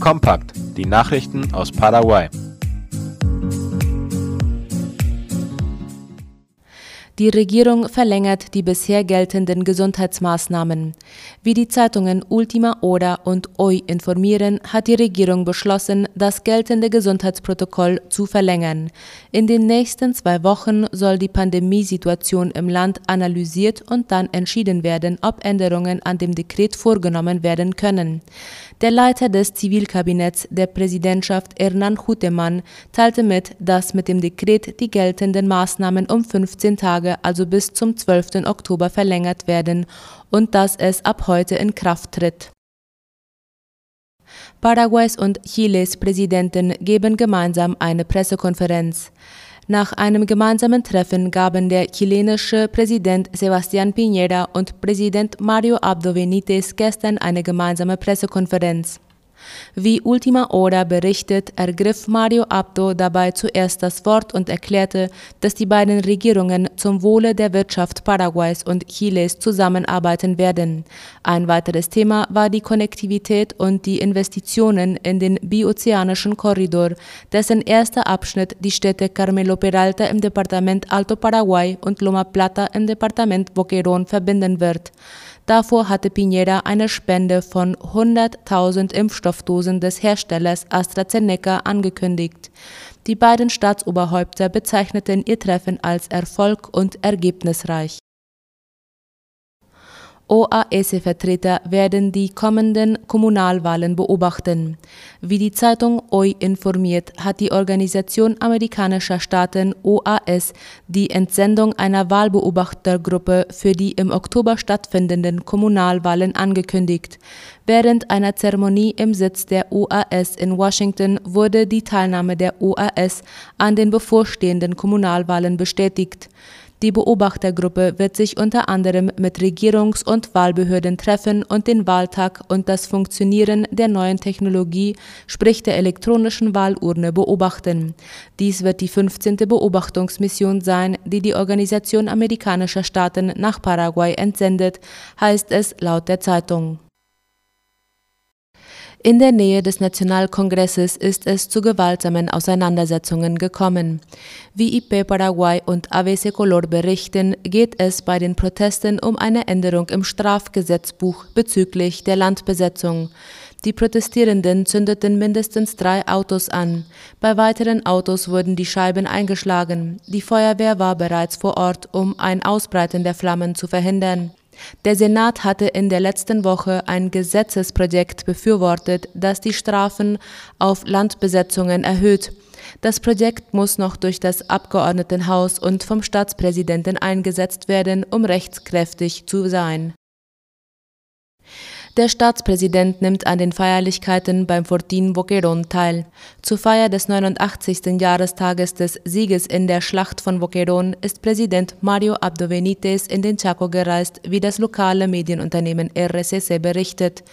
Kompakt, die Nachrichten aus Paraguay. Die Regierung verlängert die bisher geltenden Gesundheitsmaßnahmen. Wie die Zeitungen Ultima Hora und OI informieren, hat die Regierung beschlossen, das geltende Gesundheitsprotokoll zu verlängern. In den nächsten zwei Wochen soll die Pandemiesituation im Land analysiert und dann entschieden werden, ob Änderungen an dem Dekret vorgenommen werden können. Der Leiter des Zivilkabinetts der Präsidentschaft Hernan Hutemann teilte mit, dass mit dem Dekret die geltenden Maßnahmen um 15 Tage, also bis zum 12. Oktober verlängert werden und dass es ab heute in Kraft tritt. Paraguays und Chiles Präsidenten geben gemeinsam eine Pressekonferenz. Nach einem gemeinsamen Treffen gaben der chilenische Präsident Sebastián Piñera und Präsident Mario Abdo Benítez gestern eine gemeinsame Pressekonferenz. Wie Ultima Hora berichtet, ergriff Mario Abdo dabei zuerst das Wort und erklärte, dass die beiden Regierungen zum Wohle der Wirtschaft Paraguays und Chiles zusammenarbeiten werden. Ein weiteres Thema war die Konnektivität und die Investitionen in den biozeanischen Korridor, dessen erster Abschnitt die Städte Carmelo Peralta im Departement Alto Paraguay und Loma Plata im Departement Boquerón verbinden wird. Davor hatte Piñera eine Spende von 100.000 Impfstoffdosen des Herstellers AstraZeneca angekündigt. Die beiden Staatsoberhäupter bezeichneten ihr Treffen als Erfolg und ergebnisreich. OAS-Vertreter werden die kommenden Kommunalwahlen beobachten. Wie die Zeitung OI informiert, hat die Organisation amerikanischer Staaten OAS die Entsendung einer Wahlbeobachtergruppe für die im Oktober stattfindenden Kommunalwahlen angekündigt. Während einer Zeremonie im Sitz der OAS in Washington wurde die Teilnahme der OAS an den bevorstehenden Kommunalwahlen bestätigt. Die Beobachtergruppe wird sich unter anderem mit Regierungs- und Wahlbehörden treffen und den Wahltag und das Funktionieren der neuen Technologie, sprich der elektronischen Wahlurne, beobachten. Dies wird die 15. Beobachtungsmission sein, die die Organisation amerikanischer Staaten nach Paraguay entsendet, heißt es laut der Zeitung. In der Nähe des Nationalkongresses ist es zu gewaltsamen Auseinandersetzungen gekommen. Wie IP Paraguay und ABC Color berichten, geht es bei den Protesten um eine Änderung im Strafgesetzbuch bezüglich der Landbesetzung. Die Protestierenden zündeten mindestens drei Autos an. Bei weiteren Autos wurden die Scheiben eingeschlagen. Die Feuerwehr war bereits vor Ort, um ein Ausbreiten der Flammen zu verhindern. Der Senat hatte in der letzten Woche ein Gesetzesprojekt befürwortet, das die Strafen auf Landbesetzungen erhöht. Das Projekt muss noch durch das Abgeordnetenhaus und vom Staatspräsidenten eingesetzt werden, um rechtskräftig zu sein. Der Staatspräsident nimmt an den Feierlichkeiten beim Fortin Boquerón teil. Zur Feier des 89. Jahrestages des Sieges in der Schlacht von Boquerón ist Präsident Mario Abdo Benítez in den Chaco gereist, wie das lokale Medienunternehmen RCC berichtet.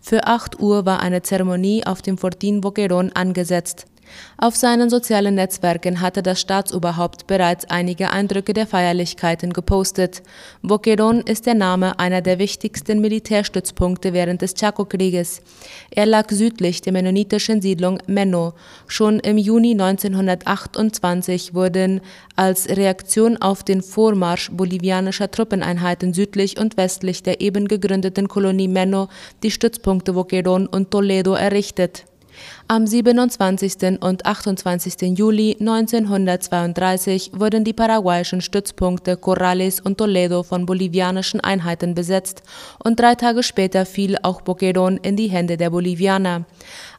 Für 8 Uhr war eine Zeremonie auf dem Fortin Boquerón angesetzt. Auf seinen sozialen Netzwerken hatte das Staatsoberhaupt bereits einige Eindrücke der Feierlichkeiten gepostet. Boquerón ist der Name einer der wichtigsten Militärstützpunkte während des Chaco-Krieges. Er lag südlich der mennonitischen Siedlung Menno. Schon im Juni 1928 wurden als Reaktion auf den Vormarsch bolivianischer Truppeneinheiten südlich und westlich der eben gegründeten Kolonie Menno die Stützpunkte Boquerón und Toledo errichtet. Am 27. und 28. Juli 1932 wurden die paraguayischen Stützpunkte Corrales und Toledo von bolivianischen Einheiten besetzt und drei Tage später fiel auch Boquerón in die Hände der Bolivianer.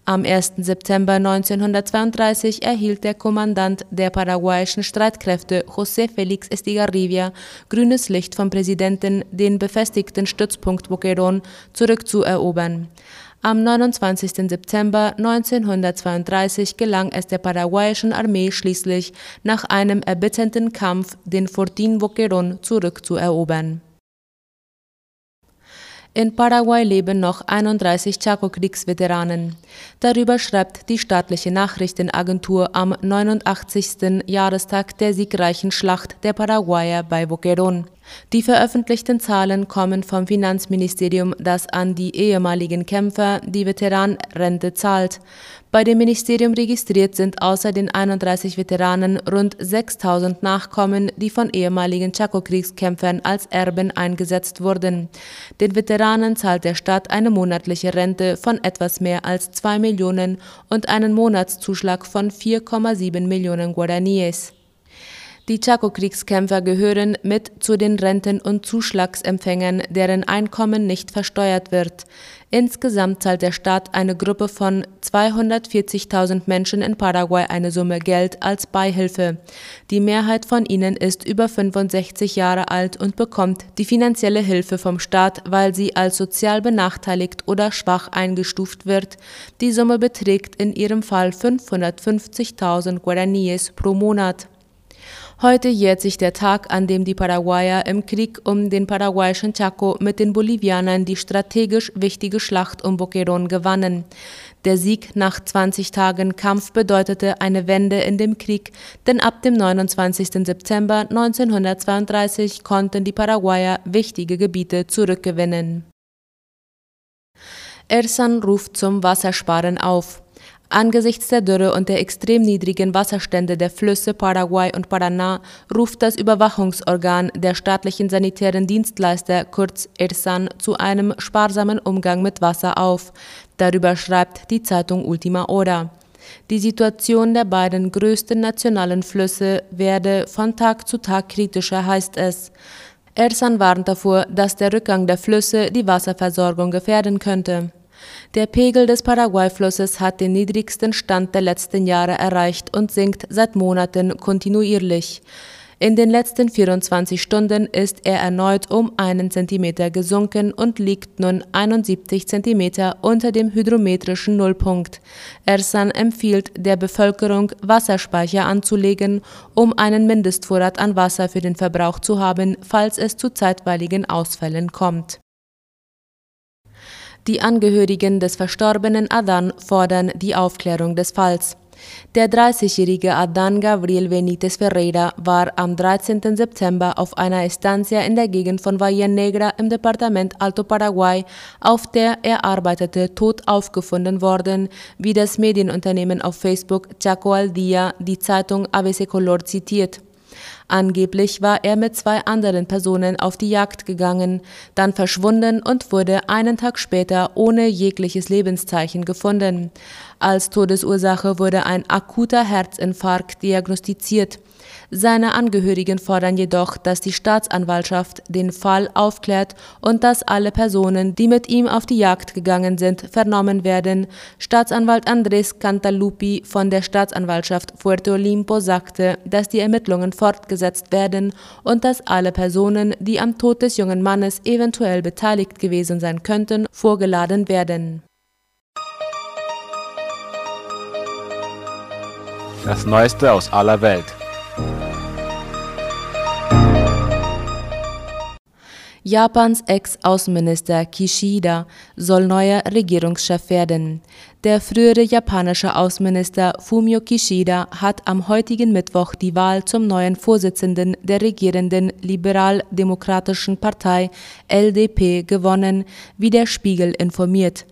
Am 1. September 1932 erhielt der Kommandant der paraguayischen Streitkräfte José Félix Estigarribia grünes Licht vom Präsidenten, den befestigten Stützpunkt Boquerón zurückzuerobern. Am 29. September 1932 gelang es der paraguayischen Armee schließlich, nach einem erbitternden Kampf den Fortin Boquerón zurückzuerobern. In Paraguay leben noch 31 Chaco-Kriegsveteranen. Darüber schreibt die staatliche Nachrichtenagentur am 89. Jahrestag der siegreichen Schlacht der Paraguayer bei Boquerón. Die veröffentlichten Zahlen kommen vom Finanzministerium, das an die ehemaligen Kämpfer die Veteranrente zahlt. Bei dem Ministerium registriert sind außer den 31 Veteranen rund 6000 Nachkommen, die von ehemaligen Chaco-Kriegskämpfern als Erben eingesetzt wurden. Den Veteranen zahlt der Staat eine monatliche Rente von etwas mehr als 2 Millionen und einen Monatszuschlag von 4,7 Millionen Guaraníes. Die Chaco-Kriegskämpfer gehören mit zu den Renten- und Zuschlagsempfängern, deren Einkommen nicht versteuert wird. Insgesamt zahlt der Staat eine Gruppe von 240.000 Menschen in Paraguay eine Summe Geld als Beihilfe. Die Mehrheit von ihnen ist über 65 Jahre alt und bekommt die finanzielle Hilfe vom Staat, weil sie als sozial benachteiligt oder schwach eingestuft wird. Die Summe beträgt in ihrem Fall 550.000 Guaraníes pro Monat. Heute jährt sich der Tag, an dem die Paraguayer im Krieg um den paraguayischen Chaco mit den Bolivianern die strategisch wichtige Schlacht um Boquerón gewannen. Der Sieg nach 20 Tagen Kampf bedeutete eine Wende in dem Krieg, denn ab dem 29. September 1932 konnten die Paraguayer wichtige Gebiete zurückgewinnen. Ersan ruft zum Wassersparen auf. Angesichts der Dürre und der extrem niedrigen Wasserstände der Flüsse Paraguay und Paraná ruft das Überwachungsorgan der staatlichen sanitären Dienstleister kurz ERSAN zu einem sparsamen Umgang mit Wasser auf. Darüber schreibt die Zeitung Ultima Hora. Die Situation der beiden größten nationalen Flüsse werde von Tag zu Tag kritischer, heißt es. Ersan warnt davor, dass der Rückgang der Flüsse die Wasserversorgung gefährden könnte. Der Pegel des Paraguay-Flusses hat den niedrigsten Stand der letzten Jahre erreicht und sinkt seit Monaten kontinuierlich. In den letzten 24 Stunden ist er erneut um einen Zentimeter gesunken und liegt nun 71 Zentimeter unter dem hydrometrischen Nullpunkt. Ersan empfiehlt der Bevölkerung, Wasserspeicher anzulegen, um einen Mindestvorrat an Wasser für den Verbrauch zu haben, falls es zu zeitweiligen Ausfällen kommt. Die Angehörigen des verstorbenen Adan fordern die Aufklärung des Falls. Der 30-jährige Adan Gabriel Benitez Ferreira war am 13. September auf einer Estancia in der Gegend von Valle Negra im Departement Alto Paraguay, auf der er arbeitete, tot aufgefunden worden, wie das Medienunternehmen auf Facebook Chaco al Dia die Zeitung ABC Color zitiert. Angeblich war er mit zwei anderen Personen auf die Jagd gegangen, dann verschwunden und wurde einen Tag später ohne jegliches Lebenszeichen gefunden. Als Todesursache wurde ein akuter Herzinfarkt diagnostiziert. Seine Angehörigen fordern jedoch, dass die Staatsanwaltschaft den Fall aufklärt und dass alle Personen, die mit ihm auf die Jagd gegangen sind, vernommen werden. Staatsanwalt Andrés Cantalupi von der Staatsanwaltschaft Puerto Olimpo sagte, dass die Ermittlungen fortgesetzt werden und dass alle Personen, die am Tod des jungen Mannes eventuell beteiligt gewesen sein könnten, vorgeladen werden. Das Neueste aus aller Welt. Japans Ex-Außenminister Kishida soll neuer Regierungschef werden. Der frühere japanische Außenminister Fumio Kishida hat am heutigen Mittwoch die Wahl zum neuen Vorsitzenden der regierenden liberal-demokratischen Partei LDP gewonnen, wie der Spiegel informiert.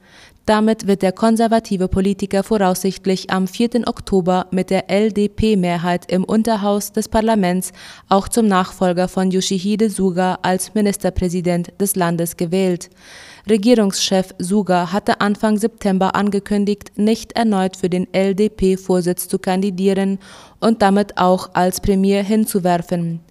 Damit wird der konservative Politiker voraussichtlich am 4. Oktober mit der LDP-Mehrheit im Unterhaus des Parlaments auch zum Nachfolger von Yoshihide Suga als Ministerpräsident des Landes gewählt. Regierungschef Suga hatte Anfang September angekündigt, nicht erneut für den LDP-Vorsitz zu kandidieren und damit auch als Premier hinzuwerfen.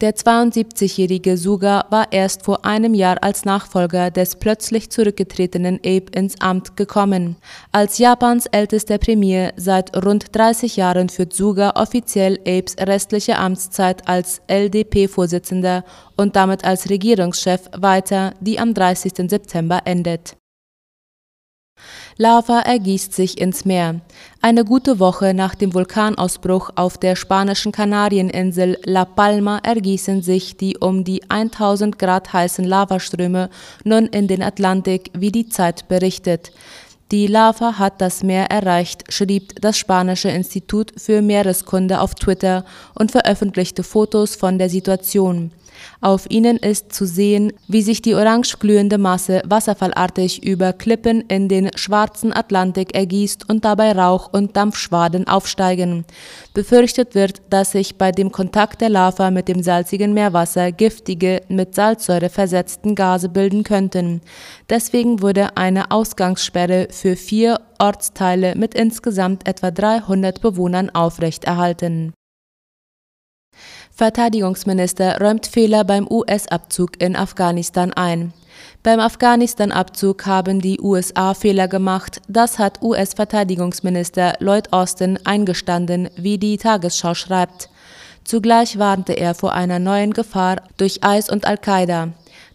Der 72-jährige Suga war erst vor einem Jahr als Nachfolger des plötzlich zurückgetretenen Abe ins Amt gekommen. Als Japans ältester Premier seit rund 30 Jahren führt Suga offiziell Abes restliche Amtszeit als LDP-Vorsitzender und damit als Regierungschef weiter, die am 30. September endet. Lava ergießt sich ins Meer. Eine gute Woche nach dem Vulkanausbruch auf der spanischen Kanarieninsel La Palma ergießen sich die um die 1000 Grad heißen Lavaströme nun in den Atlantik, wie die Zeit berichtet. Die Lava hat das Meer erreicht, schrieb das spanische Institut für Meereskunde auf Twitter und veröffentlichte Fotos von der Situation. Auf ihnen ist zu sehen, wie sich die orange glühende Masse wasserfallartig über Klippen in den schwarzen Atlantik ergießt und dabei Rauch und Dampfschwaden aufsteigen. Befürchtet wird, dass sich bei dem Kontakt der Lava mit dem salzigen Meerwasser giftige, mit Salzsäure versetzten Gase bilden könnten. Deswegen wurde eine Ausgangssperre für vier Ortsteile mit insgesamt etwa 300 Bewohnern aufrechterhalten. Verteidigungsminister räumt Fehler beim US-Abzug in Afghanistan ein. Beim Afghanistan-Abzug haben die USA Fehler gemacht, das hat US-Verteidigungsminister Lloyd Austin eingestanden, wie die Tagesschau schreibt. Zugleich warnte er vor einer neuen Gefahr durch IS und Al-Qaida.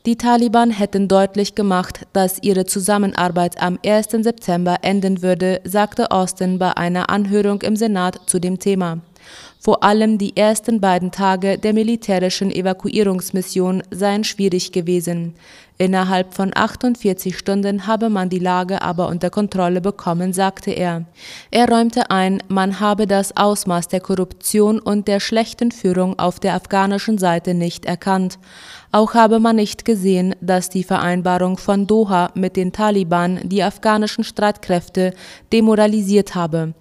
Die Taliban hätten deutlich gemacht, dass ihre Zusammenarbeit am 1. September enden würde, sagte Austin bei einer Anhörung im Senat zu dem Thema. Vor allem die ersten beiden Tage der militärischen Evakuierungsmission seien schwierig gewesen. Innerhalb von 48 Stunden habe man die Lage aber unter Kontrolle bekommen, sagte er. Er räumte ein, man habe das Ausmaß der Korruption und der schlechten Führung auf der afghanischen Seite nicht erkannt. Auch habe man nicht gesehen, dass die Vereinbarung von Doha mit den Taliban die afghanischen Streitkräfte demoralisiert habe.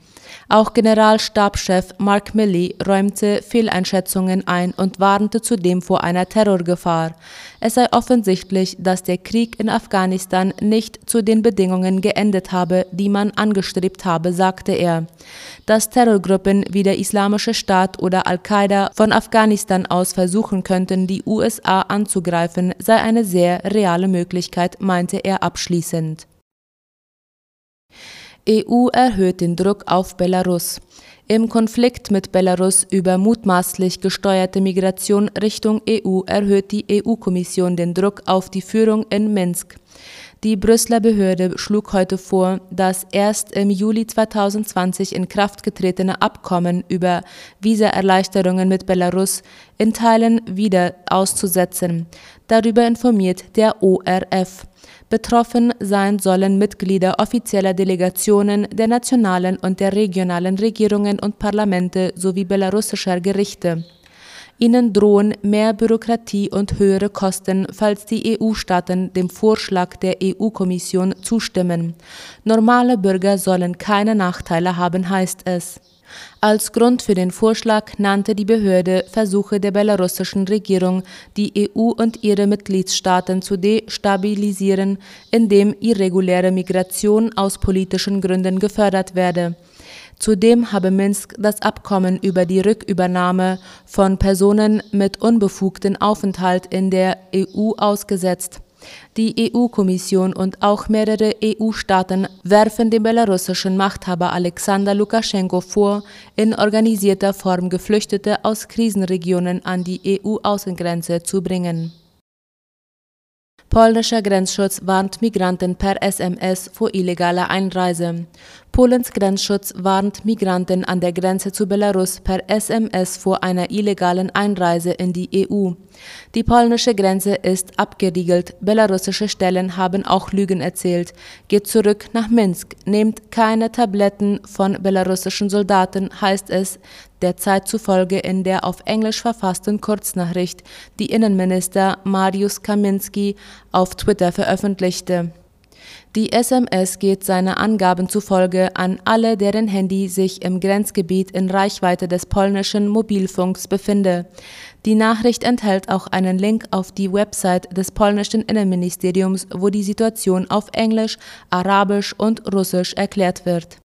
Auch Generalstabschef Mark Milley räumte Fehleinschätzungen ein und warnte zudem vor einer Terrorgefahr. Es sei offensichtlich, dass der Krieg in Afghanistan nicht zu den Bedingungen geendet habe, die man angestrebt habe, sagte er. Dass Terrorgruppen wie der Islamische Staat oder Al-Qaida von Afghanistan aus versuchen könnten, die USA anzugreifen, sei eine sehr reale Möglichkeit, meinte er abschließend. EU erhöht den Druck auf Belarus. Im Konflikt mit Belarus über mutmaßlich gesteuerte Migration Richtung EU erhöht die EU-Kommission den Druck auf die Führung in Minsk. Die Brüsseler Behörde schlug heute vor, das erst im Juli 2020 in Kraft getretene Abkommen über Visaerleichterungen mit Belarus in Teilen wieder auszusetzen. Darüber informiert der ORF. Betroffen sein sollen Mitglieder offizieller Delegationen der nationalen und der regionalen Regierungen und Parlamente sowie belarussischer Gerichte. Ihnen drohen mehr Bürokratie und höhere Kosten, falls die EU-Staaten dem Vorschlag der EU-Kommission zustimmen. Normale Bürger sollen keine Nachteile haben, heißt es. Als Grund für den Vorschlag nannte die Behörde Versuche der belarussischen Regierung, die EU und ihre Mitgliedstaaten zu destabilisieren, indem irreguläre Migration aus politischen Gründen gefördert werde. Zudem habe Minsk das Abkommen über die Rückübernahme von Personen mit unbefugten Aufenthalt in der EU ausgesetzt. Die EU-Kommission und auch mehrere EU-Staaten werfen dem belarussischen Machthaber Alexander Lukaschenko vor, in organisierter Form Geflüchtete aus Krisenregionen an die EU-Außengrenze zu bringen. Polnischer Grenzschutz warnt Migranten per SMS vor illegaler Einreise. Polens Grenzschutz warnt Migranten an der Grenze zu Belarus per SMS vor einer illegalen Einreise in die EU. Die polnische Grenze ist abgeriegelt. Belarussische Stellen haben auch Lügen erzählt. Geht zurück nach Minsk, nehmt keine Tabletten von belarussischen Soldaten, heißt es der Zeit zufolge in der auf Englisch verfassten Kurznachricht, die Innenminister Mariusz Kaminski auf Twitter veröffentlichte. Die SMS geht seiner Angaben zufolge an alle, deren Handy sich im Grenzgebiet in Reichweite des polnischen Mobilfunks befinde. Die Nachricht enthält auch einen Link auf die Website des polnischen Innenministeriums, wo die Situation auf Englisch, Arabisch und Russisch erklärt wird